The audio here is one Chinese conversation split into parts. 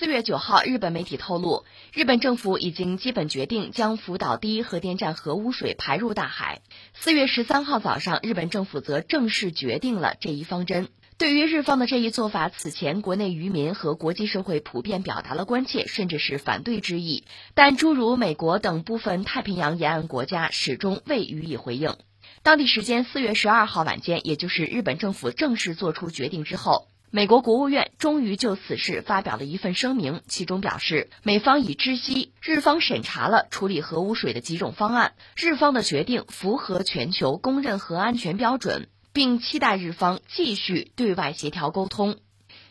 四月九号，日本媒体透露，日本政府已经基本决定将福岛第一核电站核污水排入大海。四月十三号早上，日本政府则正式决定了这一方针。对于日方的这一做法，此前国内渔民和国际社会普遍表达了关切，甚至是反对之意。但诸如美国等部分太平洋沿岸国家始终未予以回应。当地时间四月十二号晚间，也就是日本政府正式做出决定之后。美国国务院终于就此事发表了一份声明，其中表示，美方已知悉日方审查了处理核污水的几种方案，日方的决定符合全球公认核安全标准，并期待日方继续对外协调沟通。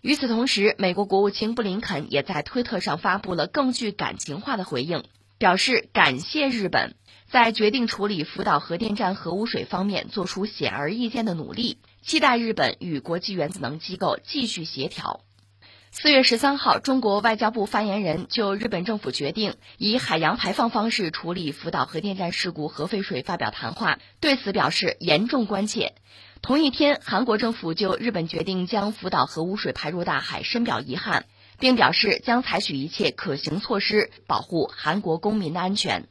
与此同时，美国国务卿布林肯也在推特上发布了更具感情化的回应，表示感谢日本在决定处理福岛核电站核污水方面做出显而易见的努力。期待日本与国际原子能机构继续协调。四月十三号，中国外交部发言人就日本政府决定以海洋排放方式处理福岛核电站事故核废水发表谈话，对此表示严重关切。同一天，韩国政府就日本决定将福岛核污水排入大海深表遗憾，并表示将采取一切可行措施保护韩国公民的安全。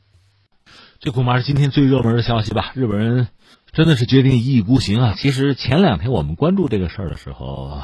这恐怕是今天最热门的消息吧？日本人。真的是决定一意孤行啊！其实前两天我们关注这个事儿的时候，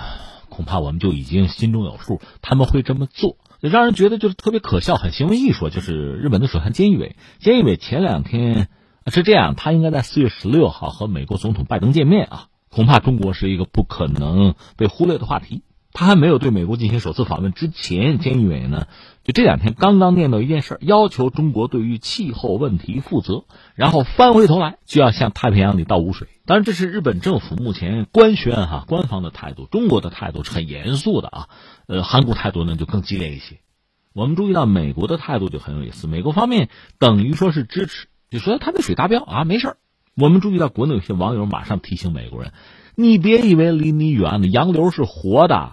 恐怕我们就已经心中有数，他们会这么做，让人觉得就是特别可笑，很行为艺术。就是日本的首相菅义伟，菅义伟前两天是这样，他应该在四月十六号和美国总统拜登见面啊，恐怕中国是一个不可能被忽略的话题。他还没有对美国进行首次访问之前，菅义伟呢，就这两天刚刚念叨一件事，要求中国对于气候问题负责，然后翻回头来就要向太平洋里倒污水。当然，这是日本政府目前官宣哈官方的态度，中国的态度是很严肃的啊。呃，韩国态度呢就更激烈一些。我们注意到美国的态度就很有意思，美国方面等于说是支持，就说他的水达标啊，没事我们注意到国内有些网友马上提醒美国人，你别以为离你远了洋流是活的。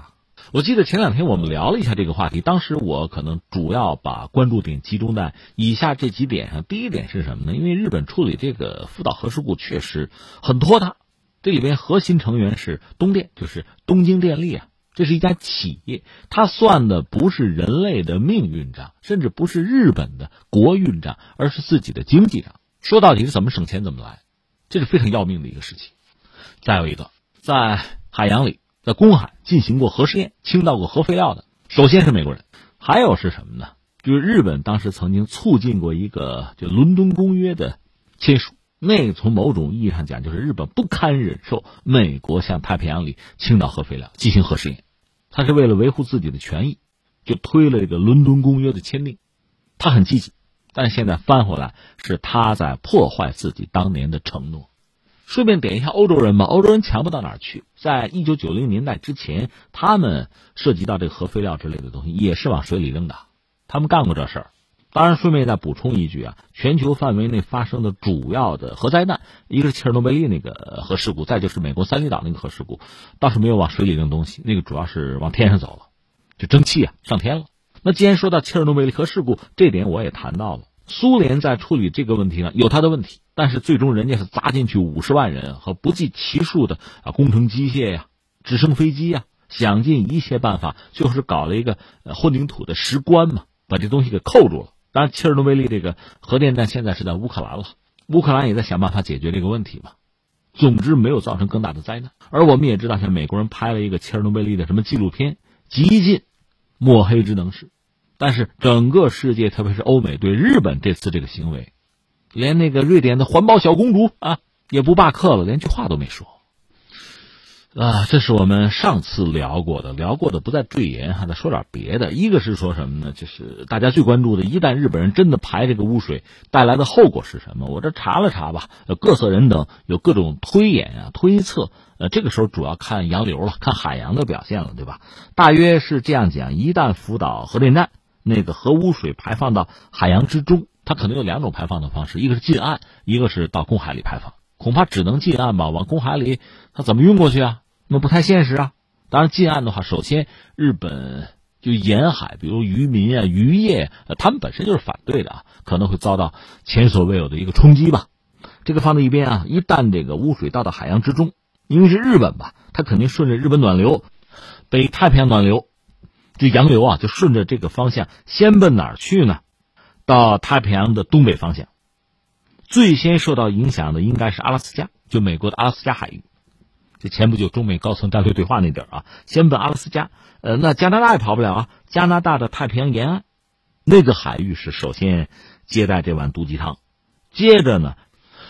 我记得前两天我们聊了一下这个话题，当时我可能主要把关注点集中在以下这几点上。第一点是什么呢？因为日本处理这个福岛核事故确实很拖沓，这里边核心成员是东电，就是东京电力啊，这是一家企业，它算的不是人类的命运账，甚至不是日本的国运账，而是自己的经济账。说到底是怎么省钱怎么来，这是非常要命的一个事情。再有一个，在海洋里。在公海进行过核试验、倾倒过核废料的，首先是美国人，还有是什么呢？就是日本当时曾经促进过一个就伦敦公约的签署，那从某种意义上讲，就是日本不堪忍受美国向太平洋里倾倒核废料进行核试验，他是为了维护自己的权益，就推了这个伦敦公约的签订，他很积极，但现在翻回来是他在破坏自己当年的承诺。顺便点一下欧洲人吧，欧洲人强不到哪儿去。在一九九零年代之前，他们涉及到这个核废料之类的东西，也是往水里扔的，他们干过这事儿。当然，顺便再补充一句啊，全球范围内发生的主要的核灾难，一个是切尔诺贝利那个核事故，再就是美国三里岛那个核事故，倒是没有往水里扔东西，那个主要是往天上走了，就蒸汽啊上天了。那既然说到切尔诺贝利核事故，这点我也谈到了。苏联在处理这个问题上有他的问题，但是最终人家是砸进去五十万人和不计其数的啊工程机械呀、直升飞机呀，想尽一切办法，就是搞了一个混凝土的石棺嘛，把这东西给扣住了。当然，切尔诺贝利这个核电站现在是在乌克兰了，乌克兰也在想办法解决这个问题嘛。总之，没有造成更大的灾难。而我们也知道，像美国人拍了一个切尔诺贝利的什么纪录片，极尽抹黑之能事。但是整个世界，特别是欧美，对日本这次这个行为，连那个瑞典的环保小公主啊，也不罢课了，连句话都没说。啊，这是我们上次聊过的，聊过的不再赘言，还得说点别的。一个是说什么呢？就是大家最关注的，一旦日本人真的排这个污水，带来的后果是什么？我这查了查吧，各色人等有各种推演啊、推测。呃，这个时候主要看洋流了，看海洋的表现了，对吧？大约是这样讲：一旦福岛核电站那个核污水排放到海洋之中，它可能有两种排放的方式，一个是近岸，一个是到公海里排放。恐怕只能近岸吧，往公海里，它怎么运过去啊？那不太现实啊！当然，近岸的话，首先日本就沿海，比如渔民啊、渔业，他们本身就是反对的啊，可能会遭到前所未有的一个冲击吧。这个放在一边啊，一旦这个污水到到海洋之中，因为是日本吧，它肯定顺着日本暖流、北太平洋暖流，这洋流啊，就顺着这个方向先奔哪儿去呢？到太平洋的东北方向。最先受到影响的应该是阿拉斯加，就美国的阿拉斯加海域。这前不久中美高层战略对话那地儿啊，先奔阿拉斯加。呃，那加拿大也跑不了啊，加拿大的太平洋沿岸，那个海域是首先接待这碗毒鸡汤。接着呢，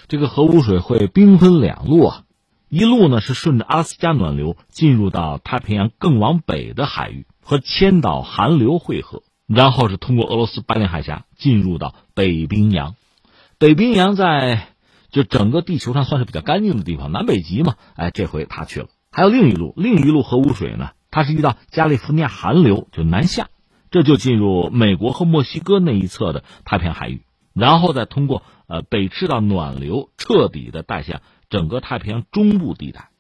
这个核污水会兵分两路啊，一路呢是顺着阿拉斯加暖流进入到太平洋更往北的海域，和千岛寒流汇合，然后是通过俄罗斯白令海峡进入到北冰洋。北冰洋在就整个地球上算是比较干净的地方，南北极嘛，哎，这回他去了。还有另一路，另一路核污水呢，它是遇到加利福尼亚寒流就南下，这就进入美国和墨西哥那一侧的太平洋海域，然后再通过。呃，北赤道暖流彻底的带向整个太平洋中部地带，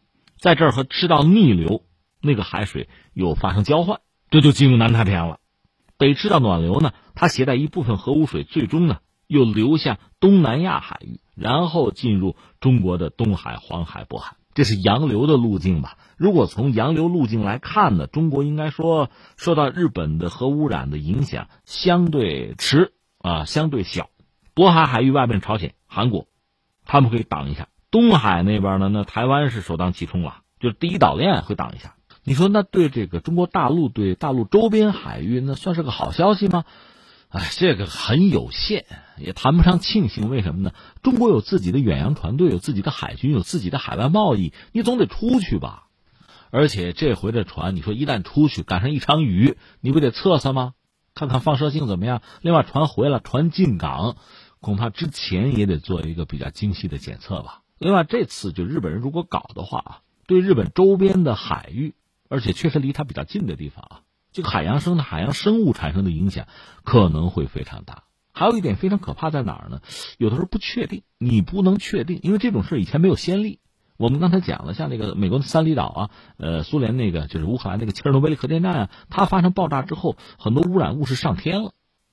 在这儿和赤道逆流那个海水又发生交换，这就进入南太平洋了。北赤道暖流呢，它携带一部分核污水，最终呢又流向东南亚海域，然后进入中国的东海、黄海、渤海，这是洋流的路径吧？如果从洋流路径来看呢，中国应该说受到日本的核污染的影响相对迟啊，相对小。渤海海域外面，朝鲜、韩国，他们可以挡一下；东海那边呢，那台湾是首当其冲了，就是第一岛链会挡一下。你说那对这个中国大陆、对大陆周边海域，那算是个好消息吗？哎，这个很有限，也谈不上庆幸。为什么呢？中国有自己的远洋船队，有自己的海军，有自己的海外贸易，你总得出去吧。而且这回的船，你说一旦出去赶上一场雨，你不得测测吗？看看放射性怎么样？另外，船回来，船进港。恐怕之前也得做一个比较精细的检测吧。另外，这次就日本人如果搞的话啊，对日本周边的海域，而且确实离它比较近的地方啊，这个海洋生的海洋生物产生的影响可能会非常大。还有一点非常可怕在哪儿呢？有的时候不确定，你不能确定，因为这种事以前没有先例。我们刚才讲了，像那个美国的三里岛啊，呃，苏联那个就是乌克兰那个切尔诺贝利核电站啊，它发生爆炸之后，很多污染物是上天了，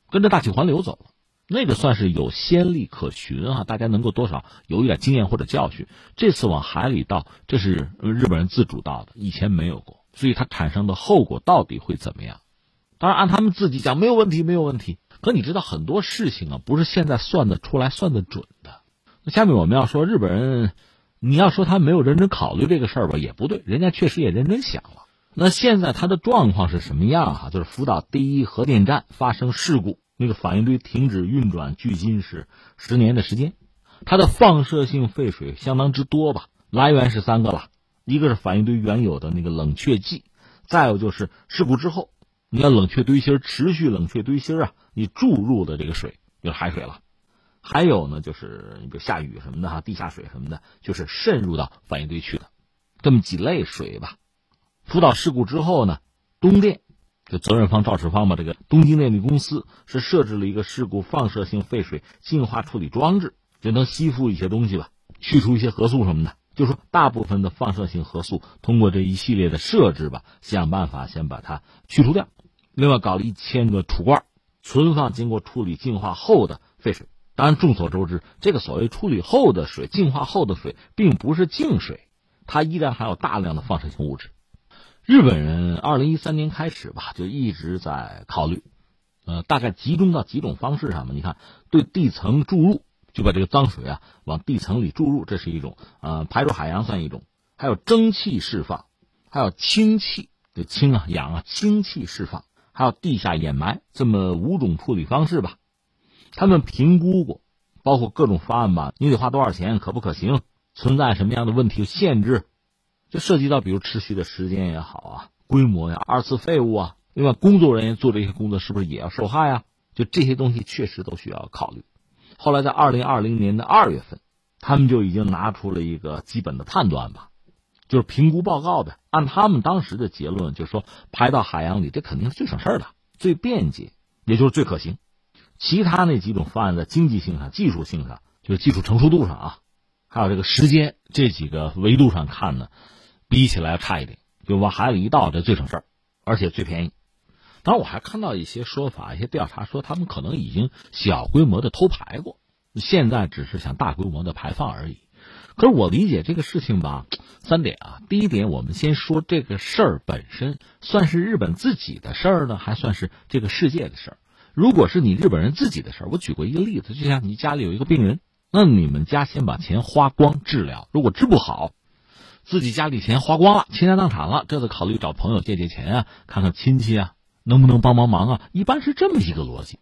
跟着大气环流走了。那个算是有先例可循啊，大家能够多少有一点经验或者教训。这次往海里倒，这是日本人自主倒的，以前没有过，所以它产生的后果到底会怎么样？当然按他们自己讲没有问题，没有问题。可你知道很多事情啊，不是现在算得出来、算得准的。那下面我们要说日本人，你要说他没有认真考虑这个事儿吧，也不对，人家确实也认真想了。那现在他的状况是什么样啊？就是福岛第一核电站发生事故。那个反应堆停止运转，距今是十年的时间，它的放射性废水相当之多吧？来源是三个了，一个是反应堆原有的那个冷却剂，再有就是事故之后，你要冷却堆芯持续冷却堆芯啊，你注入的这个水就是海水了，还有呢就是你比如下雨什么的哈，地下水什么的，就是渗入到反应堆去的，这么几类水吧。福岛事故之后呢，东电。就责任方肇事方吧，这个东京电力公司是设置了一个事故放射性废水净化处理装置，就能吸附一些东西吧，去除一些核素什么的。就说大部分的放射性核素通过这一系列的设置吧，想办法先把它去除掉。另外搞了一千个储罐，存放经过处理净化后的废水。当然众所周知，这个所谓处理后的水、净化后的水，并不是净水，它依然含有大量的放射性物质。日本人二零一三年开始吧，就一直在考虑，呃，大概集中到几种方式上嘛。你看，对地层注入，就把这个脏水啊往地层里注入，这是一种；呃，排入海洋算一种；还有蒸汽释放，还有氢气，就氢啊氧啊氢气释放，还有地下掩埋，这么五种处理方式吧。他们评估过，包括各种方案吧，你得花多少钱，可不可行，存在什么样的问题限制。就涉及到，比如持续的时间也好啊，规模呀，二次废物啊，另外工作人员做这些工作是不是也要受害啊？就这些东西确实都需要考虑。后来在二零二零年的二月份，他们就已经拿出了一个基本的判断吧，就是评估报告的。按他们当时的结论，就是说排到海洋里，这肯定是最省事儿的、最便捷，也就是最可行。其他那几种方案在经济性上、技术性上，就是技术成熟度上啊，还有这个时间这几个维度上看呢。比起来差一点，就往海里一倒，这最省事儿，而且最便宜。当然，我还看到一些说法，一些调查说他们可能已经小规模的偷排过，现在只是想大规模的排放而已。可是我理解这个事情吧，三点啊。第一点，我们先说这个事儿本身，算是日本自己的事儿呢，还算是这个世界的事儿？如果是你日本人自己的事儿，我举过一个例子，就像你家里有一个病人，那你们家先把钱花光治疗，如果治不好，自己家里钱花光了，倾家荡产了，这得考虑找朋友借借钱啊，看看亲戚啊，能不能帮帮忙啊？一般是这么一个逻辑。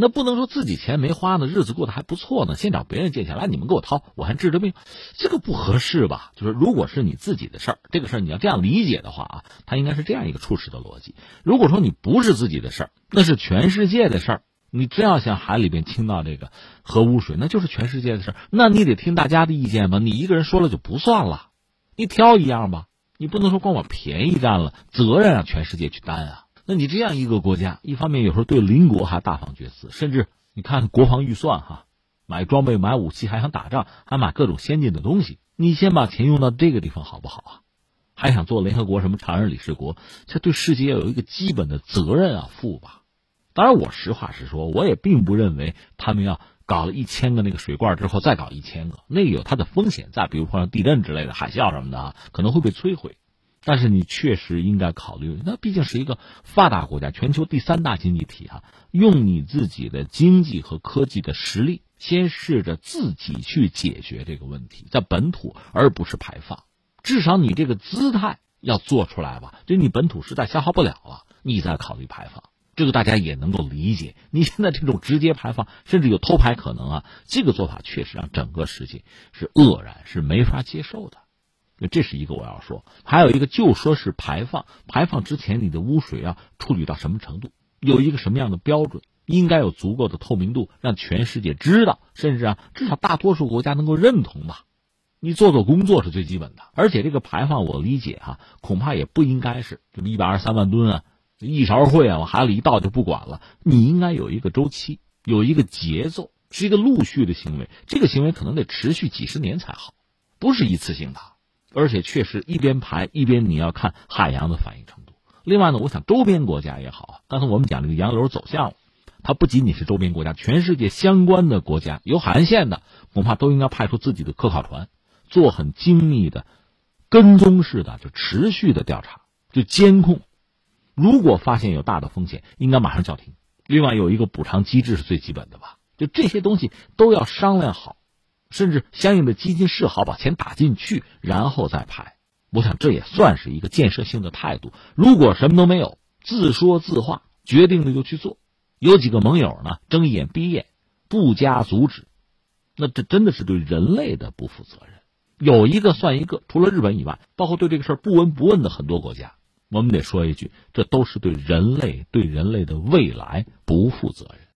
那不能说自己钱没花呢，日子过得还不错呢，先找别人借钱来，你们给我掏，我还治着病，这个不合适吧？就是如果是你自己的事儿，这个事儿你要这样理解的话啊，它应该是这样一个处事的逻辑。如果说你不是自己的事儿，那是全世界的事儿，你真要向海里边倾倒这个核污水，那就是全世界的事儿，那你得听大家的意见吧？你一个人说了就不算了，你挑一样吧，你不能说光把便宜占了，责任让全世界去担啊。那你这样一个国家，一方面有时候对邻国还大放厥词，甚至你看国防预算哈，买装备、买武器，还想打仗，还买各种先进的东西。你先把钱用到这个地方好不好啊？还想做联合国什么常任理事国，这对世界要有一个基本的责任啊，负吧。当然，我实话实说，我也并不认为他们要搞了一千个那个水罐之后再搞一千个，那个有它的风险在，比如说像地震之类的、海啸什么的，可能会被摧毁。但是你确实应该考虑，那毕竟是一个发达国家，全球第三大经济体啊，用你自己的经济和科技的实力，先试着自己去解决这个问题，在本土而不是排放，至少你这个姿态要做出来吧。就你本土实在消耗不了了，你再考虑排放，这个大家也能够理解。你现在这种直接排放，甚至有偷排可能啊，这个做法确实让整个世界是愕然，是没法接受的。这是一个我要说，还有一个就说是排放，排放之前你的污水要处理到什么程度，有一个什么样的标准，应该有足够的透明度，让全世界知道，甚至啊，至少大多数国家能够认同吧。你做做工作是最基本的，而且这个排放我理解哈，恐怕也不应该是这么一百二十三万吨啊，一勺烩啊往海里一倒就不管了。你应该有一个周期，有一个节奏，是一个陆续的行为，这个行为可能得持续几十年才好，不是一次性的。而且确实一边排一边你要看海洋的反应程度。另外呢，我想周边国家也好，刚才我们讲这个洋流走向，它不仅仅是周边国家，全世界相关的国家有海岸线的，恐怕都应该派出自己的科考船，做很精密的跟踪式的就持续的调查，就监控。如果发现有大的风险，应该马上叫停。另外有一个补偿机制是最基本的吧，就这些东西都要商量好。甚至相应的基金设好，把钱打进去，然后再排。我想这也算是一个建设性的态度。如果什么都没有，自说自话，决定了就去做，有几个盟友呢睁一眼闭一眼，不加阻止，那这真的是对人类的不负责任。有一个算一个，除了日本以外，包括对这个事儿不闻不问的很多国家，我们得说一句，这都是对人类、对人类的未来不负责任。